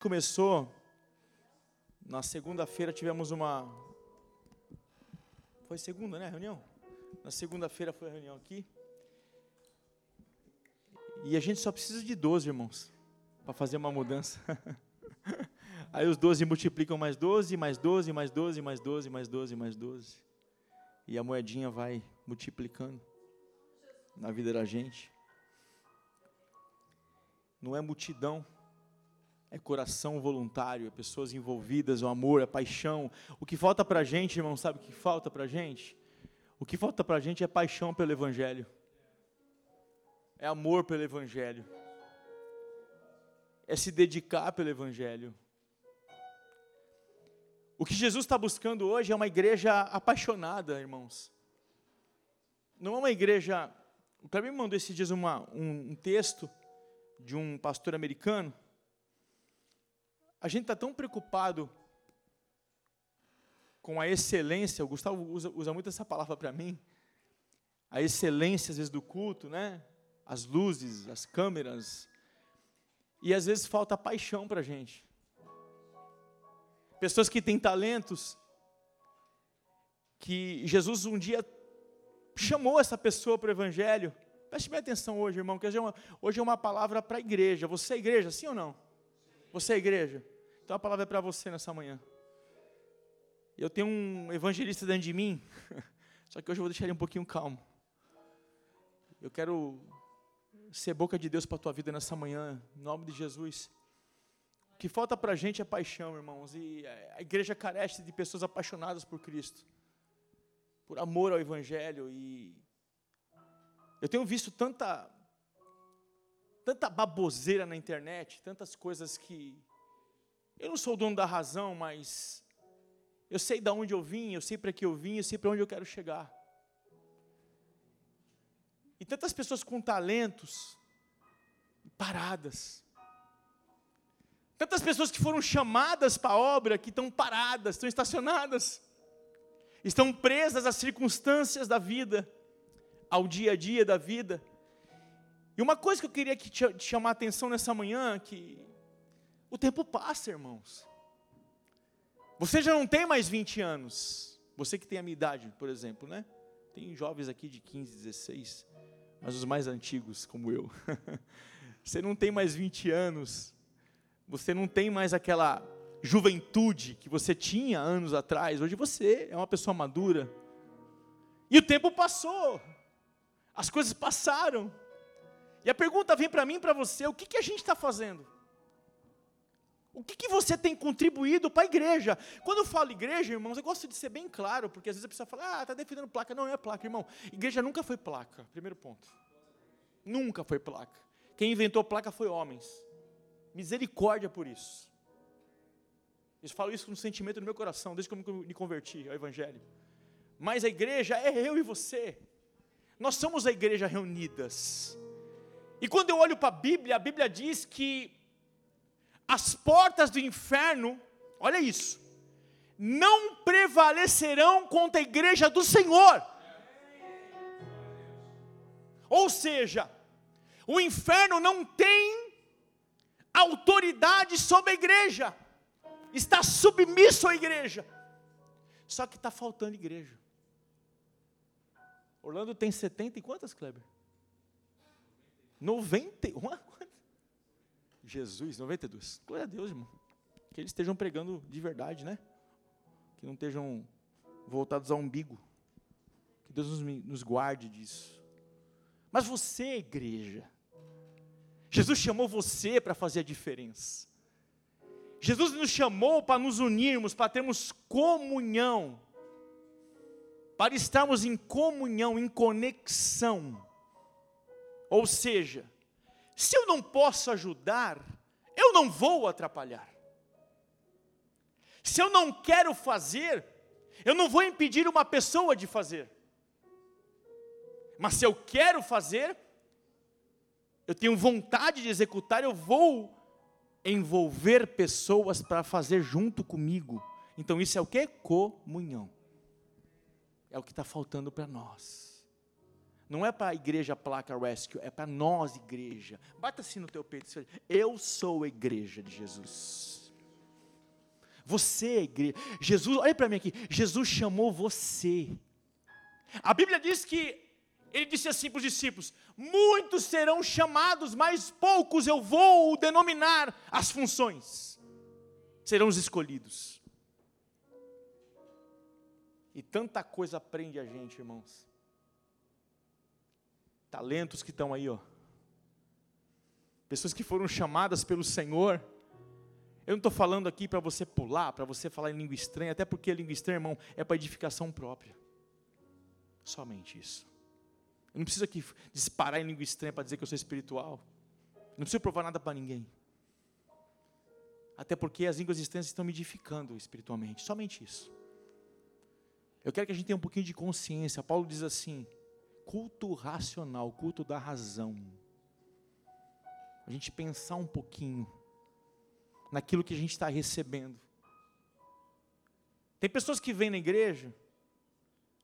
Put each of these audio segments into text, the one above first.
começou, na segunda-feira tivemos uma. Foi segunda, né? Reunião? Na segunda-feira foi a reunião aqui. E a gente só precisa de 12, irmãos, para fazer uma mudança. Aí os 12 multiplicam mais 12, mais 12, mais 12, mais 12, mais 12, mais 12. E a moedinha vai multiplicando na vida da gente. Não é multidão, é coração voluntário, é pessoas envolvidas, o amor, a paixão. O que falta para a gente, irmão, sabe o que falta para a gente? O que falta para a gente é paixão pelo Evangelho, é amor pelo Evangelho, é se dedicar pelo Evangelho. O que Jesus está buscando hoje é uma igreja apaixonada, irmãos. Não é uma igreja. O Cleber me mandou esses dias uma, um, um texto de um pastor americano. A gente está tão preocupado com a excelência, o Gustavo usa, usa muito essa palavra para mim, a excelência às vezes do culto, né? As luzes, as câmeras, e às vezes falta paixão para a gente pessoas que têm talentos, que Jesus um dia chamou essa pessoa para o Evangelho. Preste bem atenção hoje, irmão, que hoje é uma, hoje é uma palavra para a igreja. Você é igreja, sim ou não? Você é igreja? Então a palavra é para você nessa manhã. Eu tenho um evangelista dentro de mim, só que hoje eu vou deixar ele um pouquinho calmo. Eu quero ser boca de Deus para a tua vida nessa manhã, em nome de Jesus que falta para a gente é paixão, irmãos. E a igreja carece de pessoas apaixonadas por Cristo, por amor ao Evangelho. E eu tenho visto tanta, tanta baboseira na internet, tantas coisas que eu não sou o dono da razão, mas eu sei de onde eu vim, eu sei para que eu vim, eu sei para onde eu quero chegar. E tantas pessoas com talentos paradas Tantas pessoas que foram chamadas para a obra que estão paradas, estão estacionadas, estão presas às circunstâncias da vida, ao dia a dia da vida. E uma coisa que eu queria te chamar a atenção nessa manhã, que o tempo passa, irmãos. Você já não tem mais 20 anos. Você que tem a minha idade, por exemplo, né? Tem jovens aqui de 15, 16, mas os mais antigos, como eu. Você não tem mais 20 anos. Você não tem mais aquela juventude que você tinha anos atrás. Hoje você é uma pessoa madura. E o tempo passou. As coisas passaram. E a pergunta vem para mim e para você: o que, que a gente está fazendo? O que, que você tem contribuído para a igreja? Quando eu falo igreja, irmãos, eu gosto de ser bem claro, porque às vezes a pessoa fala, ah, está defendendo placa. Não, não é placa, irmão. Igreja nunca foi placa, primeiro ponto. Nunca foi placa. Quem inventou placa foi homens. Misericórdia por isso. Eu falo isso com um sentimento no meu coração, desde que eu me converti ao Evangelho. Mas a igreja é eu e você. Nós somos a igreja reunidas. E quando eu olho para a Bíblia, a Bíblia diz que as portas do inferno, olha isso, não prevalecerão contra a igreja do Senhor. Ou seja, o inferno não tem autoridade sobre a igreja, está submisso à igreja. Só que está faltando igreja. Orlando tem 70 e quantas, Kleber? 91? Jesus, 92. Glória a Deus, irmão. Que eles estejam pregando de verdade, né? Que não estejam voltados ao umbigo. Que Deus nos, nos guarde disso. Mas você, igreja, Jesus chamou você para fazer a diferença. Jesus nos chamou para nos unirmos, para termos comunhão, para estarmos em comunhão, em conexão. Ou seja, se eu não posso ajudar, eu não vou atrapalhar. Se eu não quero fazer, eu não vou impedir uma pessoa de fazer. Mas se eu quero fazer, eu tenho vontade de executar, eu vou envolver pessoas para fazer junto comigo. Então isso é o que? Comunhão. É o que está faltando para nós. Não é para a igreja Placa Rescue, é para nós, igreja. Bata assim no teu peito. Eu sou a igreja de Jesus. Você é igreja. Jesus, olha para mim aqui. Jesus chamou você. A Bíblia diz que ele disse assim para os discípulos: Muitos serão chamados, mas poucos eu vou denominar as funções. Serão os escolhidos. E tanta coisa prende a gente, irmãos. Talentos que estão aí, ó. Pessoas que foram chamadas pelo Senhor. Eu não estou falando aqui para você pular, para você falar em língua estranha, até porque a língua estranha, irmão, é para edificação própria. Somente isso. Eu não preciso aqui disparar em língua estranha para dizer que eu sou espiritual. Eu não preciso provar nada para ninguém. Até porque as línguas estranhas estão me edificando espiritualmente. Somente isso. Eu quero que a gente tenha um pouquinho de consciência. Paulo diz assim: culto racional, culto da razão. A gente pensar um pouquinho naquilo que a gente está recebendo. Tem pessoas que vêm na igreja,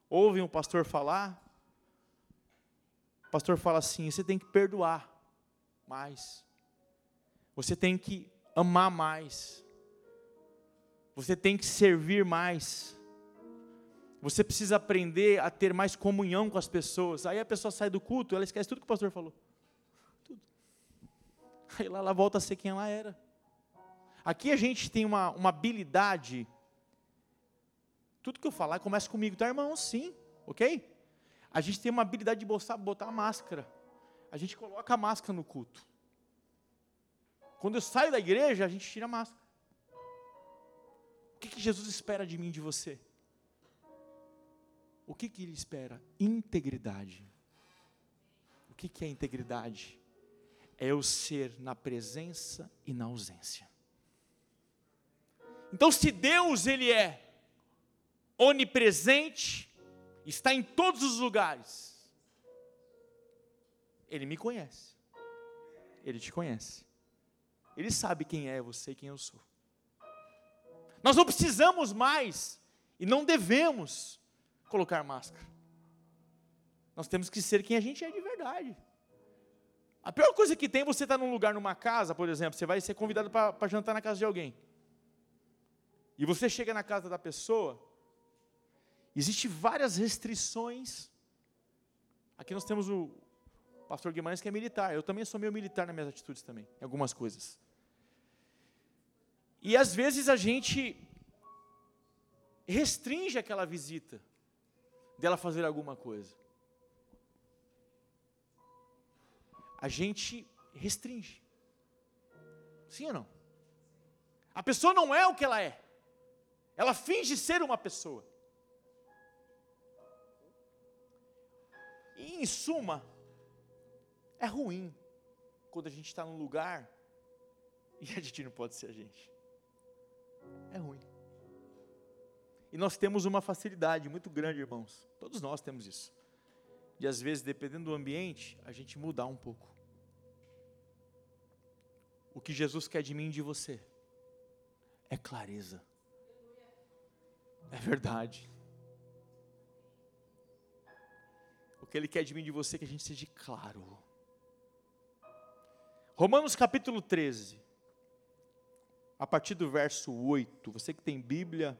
ouvem o pastor falar, o pastor fala assim: você tem que perdoar mais, você tem que amar mais, você tem que servir mais. Você precisa aprender a ter mais comunhão com as pessoas. Aí a pessoa sai do culto, ela esquece tudo que o pastor falou. Tudo. Aí lá ela volta a ser quem ela era. Aqui a gente tem uma, uma habilidade. Tudo que eu falar começa comigo, tá, irmão? Sim, ok? A gente tem uma habilidade de botar, botar a máscara. A gente coloca a máscara no culto. Quando eu saio da igreja, a gente tira a máscara. O que, que Jesus espera de mim de você? O que, que ele espera? Integridade. O que, que é integridade? É eu ser na presença e na ausência. Então, se Deus ele é onipresente, está em todos os lugares, Ele me conhece, Ele te conhece, Ele sabe quem é você e quem eu sou. Nós não precisamos mais e não devemos colocar máscara. Nós temos que ser quem a gente é de verdade. A pior coisa que tem, você estar tá num lugar, numa casa, por exemplo, você vai ser convidado para jantar na casa de alguém. E você chega na casa da pessoa, existe várias restrições. Aqui nós temos o pastor Guimarães que é militar. Eu também sou meio militar nas minhas atitudes também, em algumas coisas. E às vezes a gente restringe aquela visita dela fazer alguma coisa. A gente restringe. Sim ou não? A pessoa não é o que ela é. Ela finge ser uma pessoa. E em suma, é ruim quando a gente está num lugar e a gente não pode ser a gente. É ruim. E nós temos uma facilidade muito grande, irmãos. Todos nós temos isso. De às vezes, dependendo do ambiente, a gente mudar um pouco. O que Jesus quer de mim e de você é clareza. É verdade. O que Ele quer de mim e de você é que a gente seja claro. Romanos capítulo 13, a partir do verso 8. Você que tem Bíblia,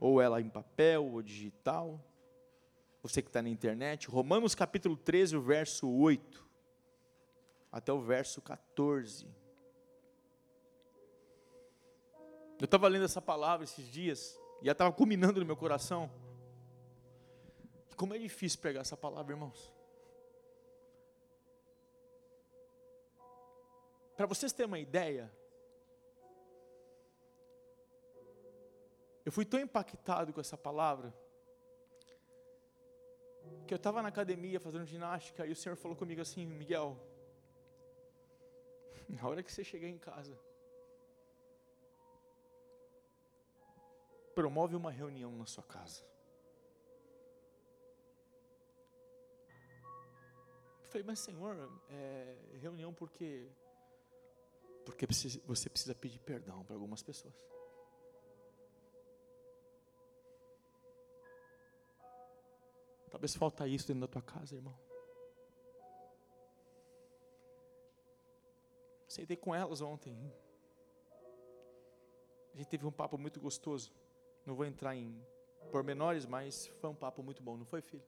ou ela em papel ou digital. Você que está na internet, Romanos capítulo 13, o verso 8, até o verso 14. Eu estava lendo essa palavra esses dias, e ela estava culminando no meu coração. Como é difícil pegar essa palavra, irmãos. Para vocês terem uma ideia, Eu fui tão impactado com essa palavra que eu estava na academia fazendo ginástica e o Senhor falou comigo assim, Miguel, na hora que você chegar em casa, promove uma reunião na sua casa. Eu falei, mas Senhor, é, reunião porque porque você precisa pedir perdão para algumas pessoas. Talvez falta isso dentro da tua casa, irmão. Sentei com elas ontem. A gente teve um papo muito gostoso. Não vou entrar em pormenores, mas foi um papo muito bom, não foi, filho?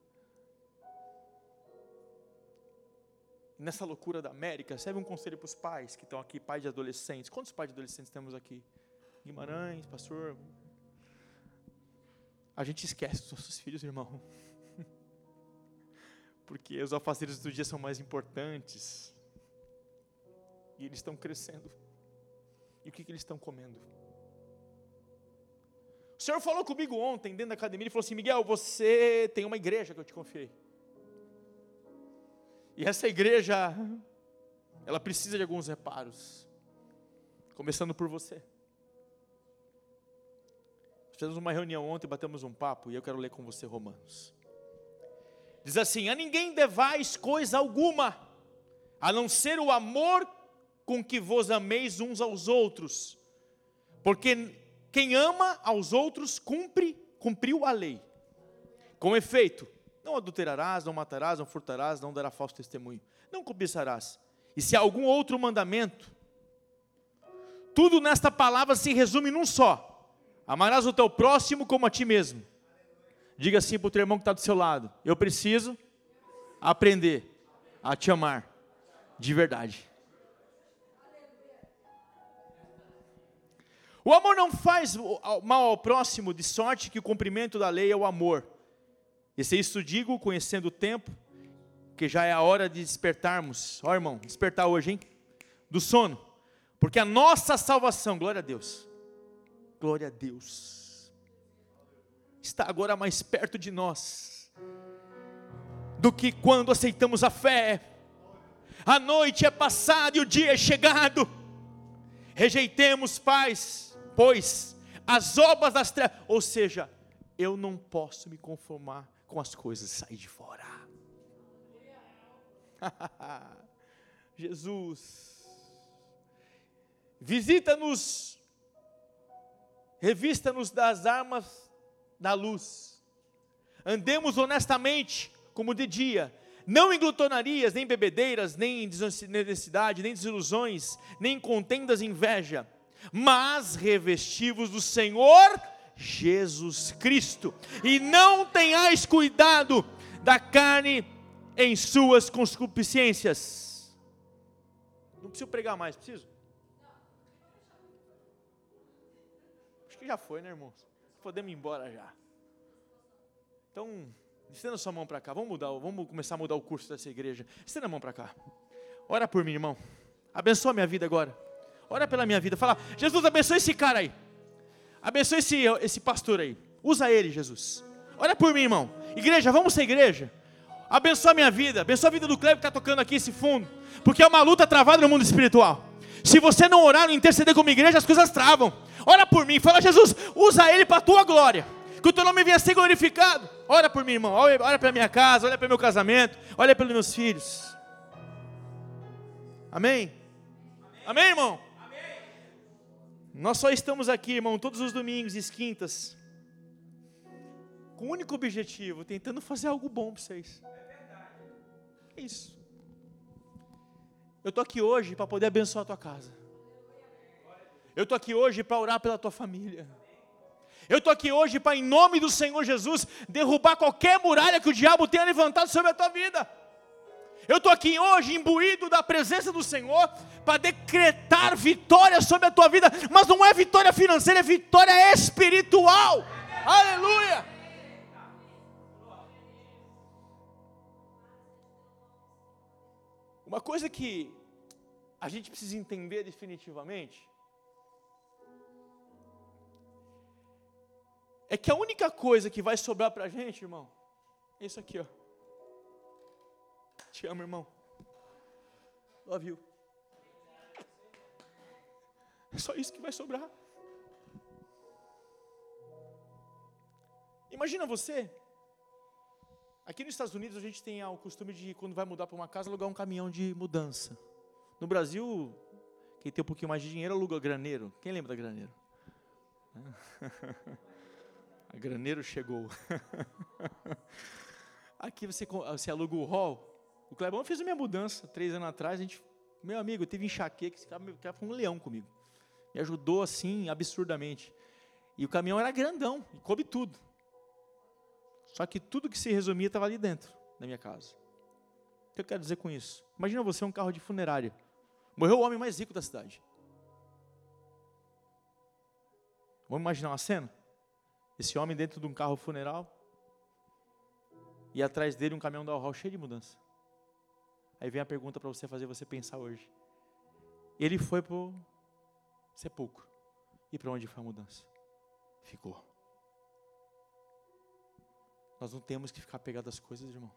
Nessa loucura da América, serve um conselho para os pais que estão aqui, pais de adolescentes. Quantos pais de adolescentes temos aqui? Guimarães, pastor. A gente esquece dos nossos filhos, irmão. Porque os alfaceres do dia são mais importantes. E eles estão crescendo. E o que, que eles estão comendo? O Senhor falou comigo ontem, dentro da academia, ele falou assim: Miguel, você tem uma igreja que eu te confiei. E essa igreja, ela precisa de alguns reparos. Começando por você. Fizemos uma reunião ontem, batemos um papo, e eu quero ler com você Romanos. Diz assim: A ninguém devais coisa alguma, a não ser o amor com que vos ameis uns aos outros, porque quem ama aos outros cumpre, cumpriu a lei. Com efeito, não adulterarás, não matarás, não furtarás, não dará falso testemunho, não cobiçarás. E se há algum outro mandamento, tudo nesta palavra se resume num só: amarás o teu próximo como a ti mesmo. Diga assim para o teu irmão que está do seu lado: eu preciso aprender a te amar de verdade. O amor não faz mal ao próximo, de sorte que o cumprimento da lei é o amor. E se isso digo, conhecendo o tempo, que já é a hora de despertarmos. Ó irmão, despertar hoje, hein? Do sono. Porque a nossa salvação, glória a Deus, glória a Deus, está agora mais perto de nós do que quando aceitamos a fé. A noite é passada e o dia é chegado. Rejeitemos, paz, pois as obras das trevas, ou seja, eu não posso me conformar com as coisas sair de fora. Jesus, visita-nos, revista-nos das armas da luz, andemos honestamente, como de dia, não em glutonarias, nem bebedeiras, nem em desonestidade, nem desilusões, nem contendas e inveja, mas revestivos do Senhor Jesus Cristo. E não tenhais cuidado da carne em suas concupiscências. Não preciso pregar mais, preciso? Acho que já foi, né, irmãos? Podemos ir embora já. Então, estenda sua mão para cá. Vamos mudar, vamos começar a mudar o curso dessa igreja. Estenda a mão para cá. Ora por mim, irmão. Abençoa minha vida agora. Ora pela minha vida. Fala, Jesus, abençoa esse cara aí. Abençoe esse, esse pastor aí. Usa ele, Jesus. Olha por mim, irmão. Igreja, vamos ser igreja. Abençoa a minha vida. Abençoa a vida do Cleber que está tocando aqui esse fundo. Porque é uma luta travada no mundo espiritual. Se você não orar, não interceder como igreja, as coisas travam. Ora por mim. Fala, Jesus, usa ele para a tua glória. Que o teu nome venha a ser glorificado. Ora por mim, irmão. Olha, olha para minha casa, olha para meu casamento, olha pelos meus filhos. Amém? Amém, Amém irmão? Nós só estamos aqui, irmão, todos os domingos e quintas, com o um único objetivo, tentando fazer algo bom para vocês. É isso. Eu estou aqui hoje para poder abençoar a tua casa. Eu estou aqui hoje para orar pela tua família. Eu estou aqui hoje para, em nome do Senhor Jesus, derrubar qualquer muralha que o diabo tenha levantado sobre a tua vida. Eu estou aqui hoje imbuído da presença do Senhor para decretar vitória sobre a tua vida, mas não é vitória financeira, é vitória espiritual. Aleluia! Uma coisa que a gente precisa entender definitivamente é que a única coisa que vai sobrar para a gente, irmão, é isso aqui, ó. Te amo, irmão. Love you. É só isso que vai sobrar. Imagina você. Aqui nos Estados Unidos a gente tem o costume de, quando vai mudar para uma casa, alugar um caminhão de mudança. No Brasil, quem tem um pouquinho mais de dinheiro aluga graneiro. Quem lembra da graneiro? A graneiro chegou. Aqui você, você aluga o hall. O Clebão fez a minha mudança três anos atrás, a gente Meu amigo, eu tive enxaqueca, esse cara, cara foi um leão comigo. Me ajudou assim, absurdamente. E o caminhão era grandão, e coube tudo. Só que tudo que se resumia estava ali dentro, da minha casa. O que eu quero dizer com isso? Imagina você um carro de funerária. Morreu o homem mais rico da cidade. Vamos imaginar uma cena? Esse homem dentro de um carro funeral e atrás dele um caminhão da Ural cheio de mudança. Aí vem a pergunta para você fazer você pensar hoje. Ele foi para o sepulcro. E para onde foi a mudança? Ficou. Nós não temos que ficar pegados às coisas, irmão.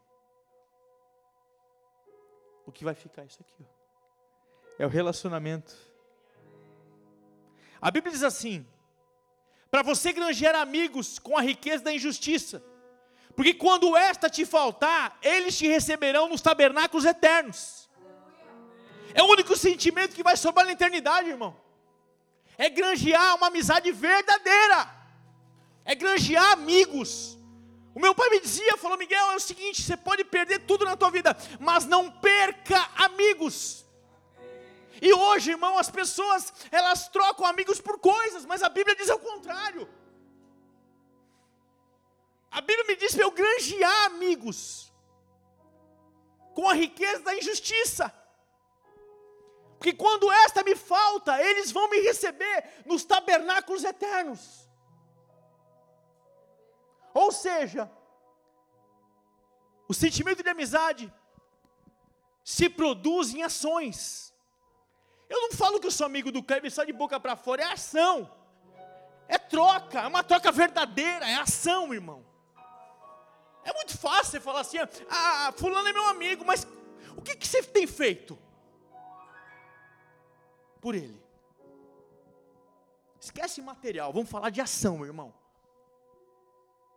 O que vai ficar é isso aqui, ó. É o relacionamento. A Bíblia diz assim: para você granjear amigos com a riqueza da injustiça, porque quando esta te faltar, eles te receberão nos tabernáculos eternos. É o único sentimento que vai sobrar na eternidade, irmão. É granjear uma amizade verdadeira. É granjear amigos. O meu pai me dizia, falou, Miguel, é o seguinte, você pode perder tudo na tua vida, mas não perca amigos. E hoje, irmão, as pessoas, elas trocam amigos por coisas, mas a Bíblia diz ao contrário. A Bíblia me diz para eu granjear amigos com a riqueza da injustiça. Porque quando esta me falta, eles vão me receber nos tabernáculos eternos. Ou seja, o sentimento de amizade se produz em ações. Eu não falo que eu sou amigo do Kleber só de boca para fora, é ação. É troca, é uma troca verdadeira, é ação, irmão. É muito fácil você falar assim, ah, fulano é meu amigo, mas o que, que você tem feito? Por ele. Esquece material, vamos falar de ação, meu irmão.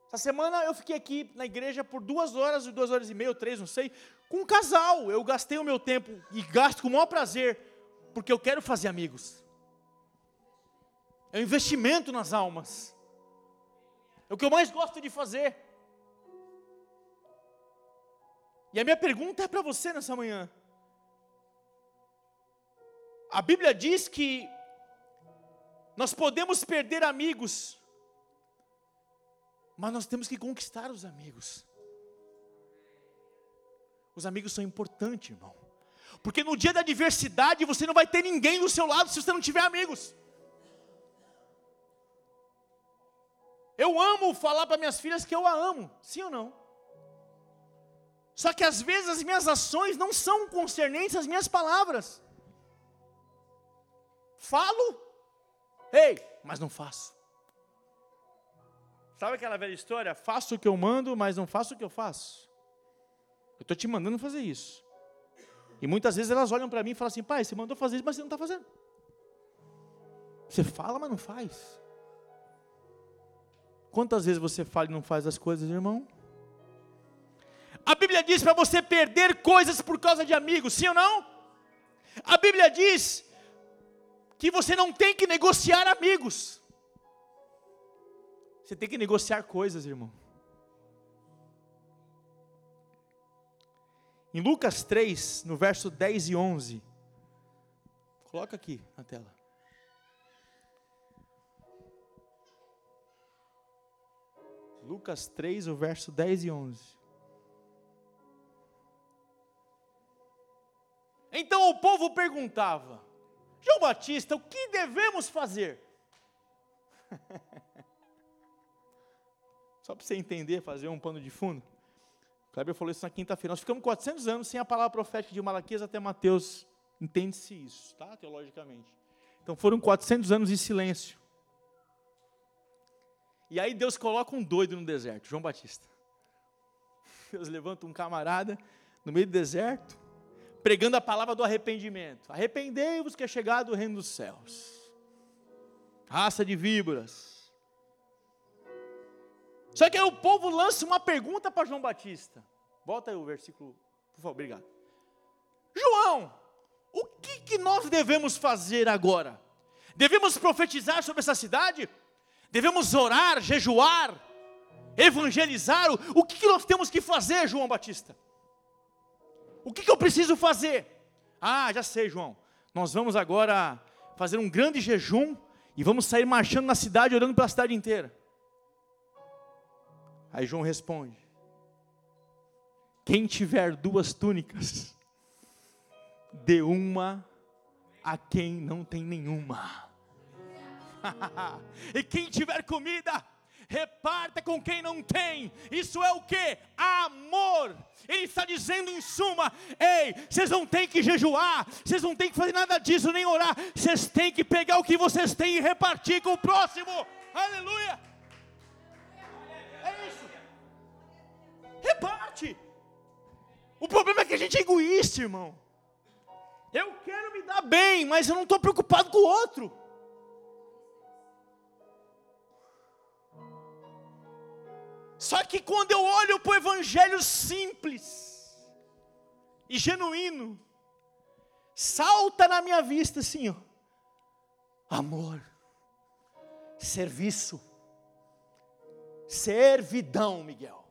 Essa semana eu fiquei aqui na igreja por duas horas, duas horas e meia, três, não sei, com um casal. Eu gastei o meu tempo e gasto com o maior prazer, porque eu quero fazer amigos. É um investimento nas almas. É o que eu mais gosto de fazer. E a minha pergunta é para você nessa manhã. A Bíblia diz que nós podemos perder amigos, mas nós temos que conquistar os amigos. Os amigos são importantes, irmão. Porque no dia da adversidade você não vai ter ninguém do seu lado se você não tiver amigos. Eu amo falar para minhas filhas que eu a amo, sim ou não? Só que às vezes as minhas ações não são concernentes às minhas palavras. Falo, ei, mas não faço. Sabe aquela velha história? Faço o que eu mando, mas não faço o que eu faço. Eu estou te mandando fazer isso. E muitas vezes elas olham para mim e falam assim: pai, você mandou fazer isso, mas você não está fazendo. Você fala, mas não faz. Quantas vezes você fala e não faz as coisas, irmão? A Bíblia diz para você perder coisas por causa de amigos, sim ou não? A Bíblia diz que você não tem que negociar amigos. Você tem que negociar coisas, irmão. Em Lucas 3, no verso 10 e 11. Coloca aqui na tela. Lucas 3, o verso 10 e 11. Então o povo perguntava: João Batista, o que devemos fazer? Só para você entender, fazer um pano de fundo. Kleber falou isso na quinta-feira. Nós ficamos 400 anos sem a palavra profética de Malaquias até Mateus. Entende-se isso, tá? Teologicamente. Então foram 400 anos de silêncio. E aí Deus coloca um doido no deserto, João Batista. Deus levanta um camarada no meio do deserto, pregando a palavra do arrependimento. Arrependei-vos que é chegado o reino dos céus. Raça de víboras. Só que aí o povo lança uma pergunta para João Batista. Volta aí o versículo, por favor, obrigado. João, o que, que nós devemos fazer agora? Devemos profetizar sobre essa cidade? Devemos orar, jejuar, evangelizar? O, que, que nós temos que fazer, João Batista? O que, que eu preciso fazer? Ah, já sei, João. Nós vamos agora fazer um grande jejum e vamos sair marchando na cidade, orando pela cidade inteira. Aí João responde: Quem tiver duas túnicas, dê uma a quem não tem nenhuma. e quem tiver comida, reparta com quem não tem. Isso é o que? Amor. Ele está dizendo em suma: ei, vocês não têm que jejuar, vocês não têm que fazer nada disso, nem orar, vocês têm que pegar o que vocês têm e repartir com o próximo. Aleluia. É isso. Reparte. O problema é que a gente é egoísta, irmão. Eu quero me dar bem, mas eu não estou preocupado com o outro. Só que quando eu olho para o evangelho simples e genuíno, salta na minha vista assim, ó, amor, serviço, servidão, Miguel.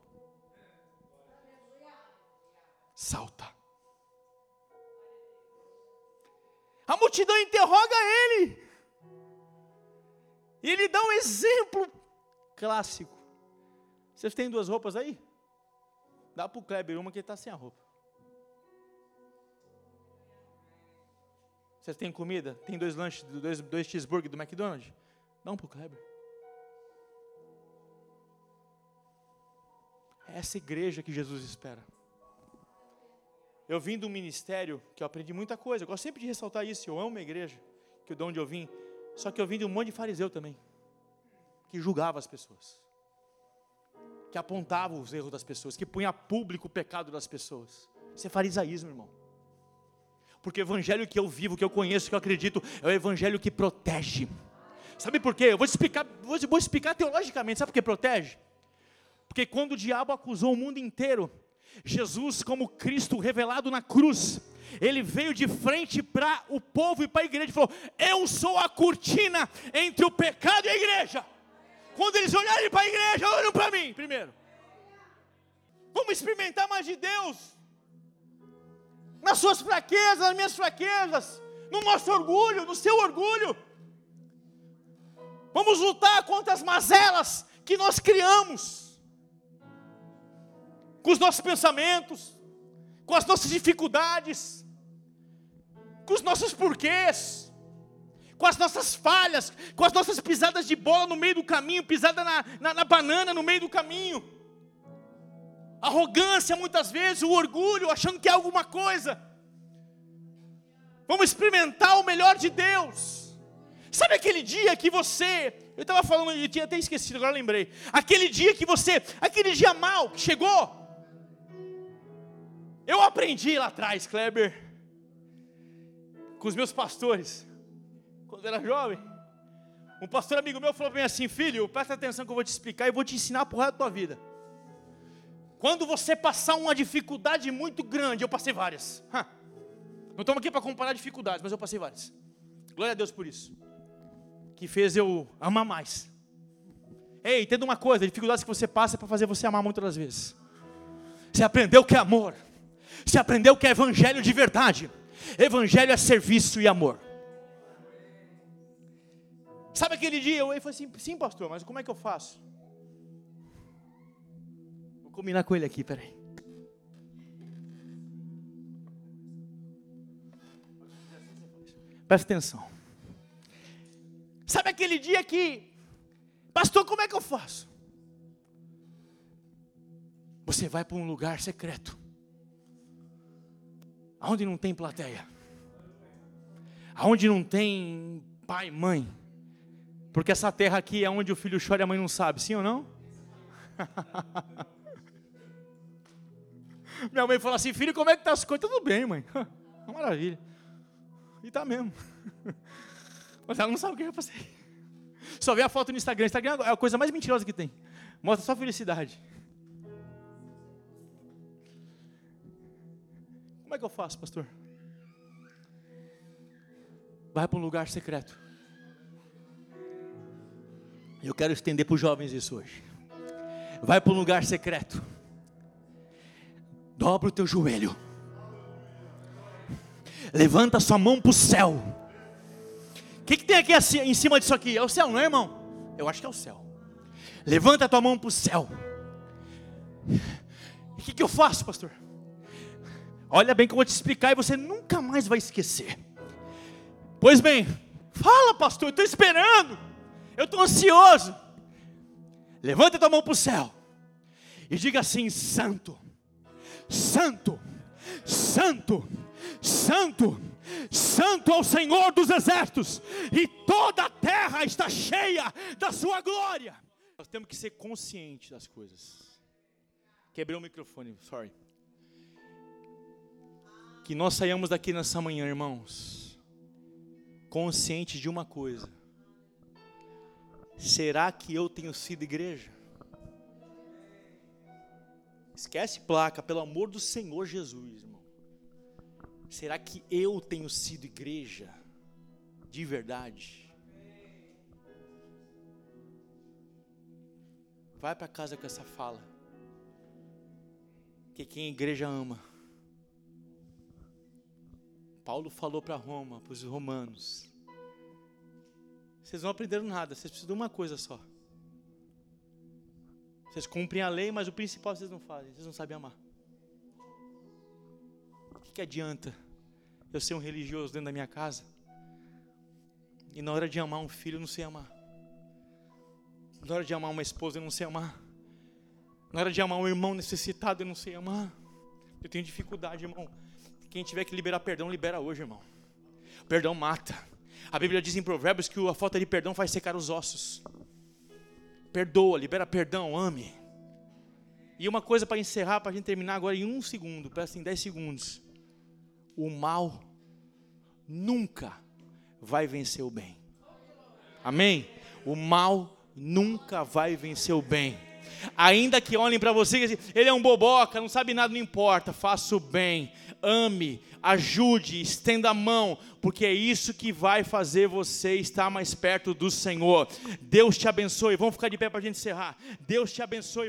Salta. A multidão interroga ele. E ele dá um exemplo clássico. Vocês têm duas roupas aí? Dá para o Kleber uma que está sem a roupa. Vocês têm comida? Tem dois lanches, dois, dois cheeseburger do McDonald's? Dá um para o Kleber. É essa igreja que Jesus espera. Eu vim do ministério que eu aprendi muita coisa. Eu gosto sempre de ressaltar isso. Eu amo a igreja, que de onde eu vim. Só que eu vim de um monte de fariseu também, que julgava as pessoas que apontava os erros das pessoas, que punha público o pecado das pessoas. Isso é farisaísmo, irmão. Porque o evangelho que eu vivo, que eu conheço, que eu acredito, é o evangelho que protege. Sabe por quê? Eu vou explicar, vou explicar teologicamente. Sabe por que protege? Porque quando o diabo acusou o mundo inteiro, Jesus, como Cristo revelado na cruz, ele veio de frente para o povo e para a igreja e falou: Eu sou a cortina entre o pecado e a igreja. Quando eles olharem para a igreja, olham para mim primeiro. Vamos experimentar mais de Deus. Nas suas fraquezas, nas minhas fraquezas, no nosso orgulho, no seu orgulho. Vamos lutar contra as mazelas que nós criamos, com os nossos pensamentos, com as nossas dificuldades, com os nossos porquês com as nossas falhas, com as nossas pisadas de bola no meio do caminho, pisada na, na, na banana no meio do caminho. Arrogância muitas vezes, o orgulho, achando que é alguma coisa. Vamos experimentar o melhor de Deus. Sabe aquele dia que você, eu estava falando, eu tinha até esquecido, agora lembrei. Aquele dia que você, aquele dia mal que chegou. Eu aprendi lá atrás, Kleber, com os meus pastores quando era jovem. Um pastor amigo meu falou para mim assim: Filho, presta atenção que eu vou te explicar e vou te ensinar por resto da tua vida. Quando você passar uma dificuldade muito grande, eu passei várias. Não estamos aqui para comparar dificuldades, mas eu passei várias. Glória a Deus por isso. Que fez eu amar mais. Ei, entenda uma coisa: dificuldades que você passa é para fazer você amar muitas vezes. Você aprendeu o que é amor. Você aprendeu que é evangelho de verdade. Evangelho é serviço e amor. Sabe aquele dia? Eu falei assim: sim, pastor, mas como é que eu faço? Vou combinar com ele aqui, peraí. Presta atenção. Sabe aquele dia que, pastor, como é que eu faço? Você vai para um lugar secreto, aonde não tem plateia, aonde não tem pai, mãe, porque essa terra aqui é onde o filho chora e a mãe não sabe, sim ou não? Minha mãe fala assim, filho, como é que tá as coisas? Tudo bem, mãe. Maravilha. E tá mesmo. Mas ela não sabe o que eu passei. Só vê a foto no Instagram. Instagram é a coisa mais mentirosa que tem. Mostra só felicidade. Como é que eu faço, pastor? Vai para um lugar secreto. Eu quero estender para os jovens isso hoje. Vai para um lugar secreto. Dobra o teu joelho. Levanta sua mão para o céu. O que, que tem aqui assim, em cima disso aqui? É o céu, não é, irmão? Eu acho que é o céu. Levanta a tua mão para o céu. O que, que eu faço, pastor? Olha bem que eu vou te explicar e você nunca mais vai esquecer. Pois bem, fala, pastor, eu estou esperando. Eu estou ansioso. Levanta a tua mão para o céu e diga assim: Santo, Santo, Santo, Santo, Santo ao Senhor dos exércitos, e toda a terra está cheia da sua glória. Nós temos que ser conscientes das coisas. Quebrei o microfone, sorry. Que nós saiamos daqui nessa manhã, irmãos, conscientes de uma coisa: será que eu tenho sido igreja? Esquece placa, pelo amor do Senhor Jesus, irmão. Será que eu tenho sido igreja de verdade? Vai para casa com essa fala. Que quem a igreja ama. Paulo falou para Roma, para os romanos. Vocês não aprenderam nada, vocês precisam de uma coisa só. Vocês cumprem a lei, mas o principal vocês não fazem, vocês não sabem amar. O que, que adianta eu ser um religioso dentro da minha casa e na hora de amar um filho eu não sei amar? Na hora de amar uma esposa eu não sei amar? Na hora de amar um irmão necessitado eu não sei amar? Eu tenho dificuldade, irmão. Quem tiver que liberar perdão, libera hoje, irmão. Perdão mata. A Bíblia diz em Provérbios que a falta de perdão faz secar os ossos. Perdoa, libera perdão, ame. E uma coisa para encerrar, para a gente terminar agora em um segundo, presta em dez segundos. O mal nunca vai vencer o bem. Amém? O mal nunca vai vencer o bem. Ainda que olhem para você e dizem, ele é um boboca, não sabe nada, não importa, faça o bem, ame, ajude, estenda a mão, porque é isso que vai fazer você estar mais perto do Senhor. Deus te abençoe. Vamos ficar de pé para a gente encerrar. Deus te abençoe.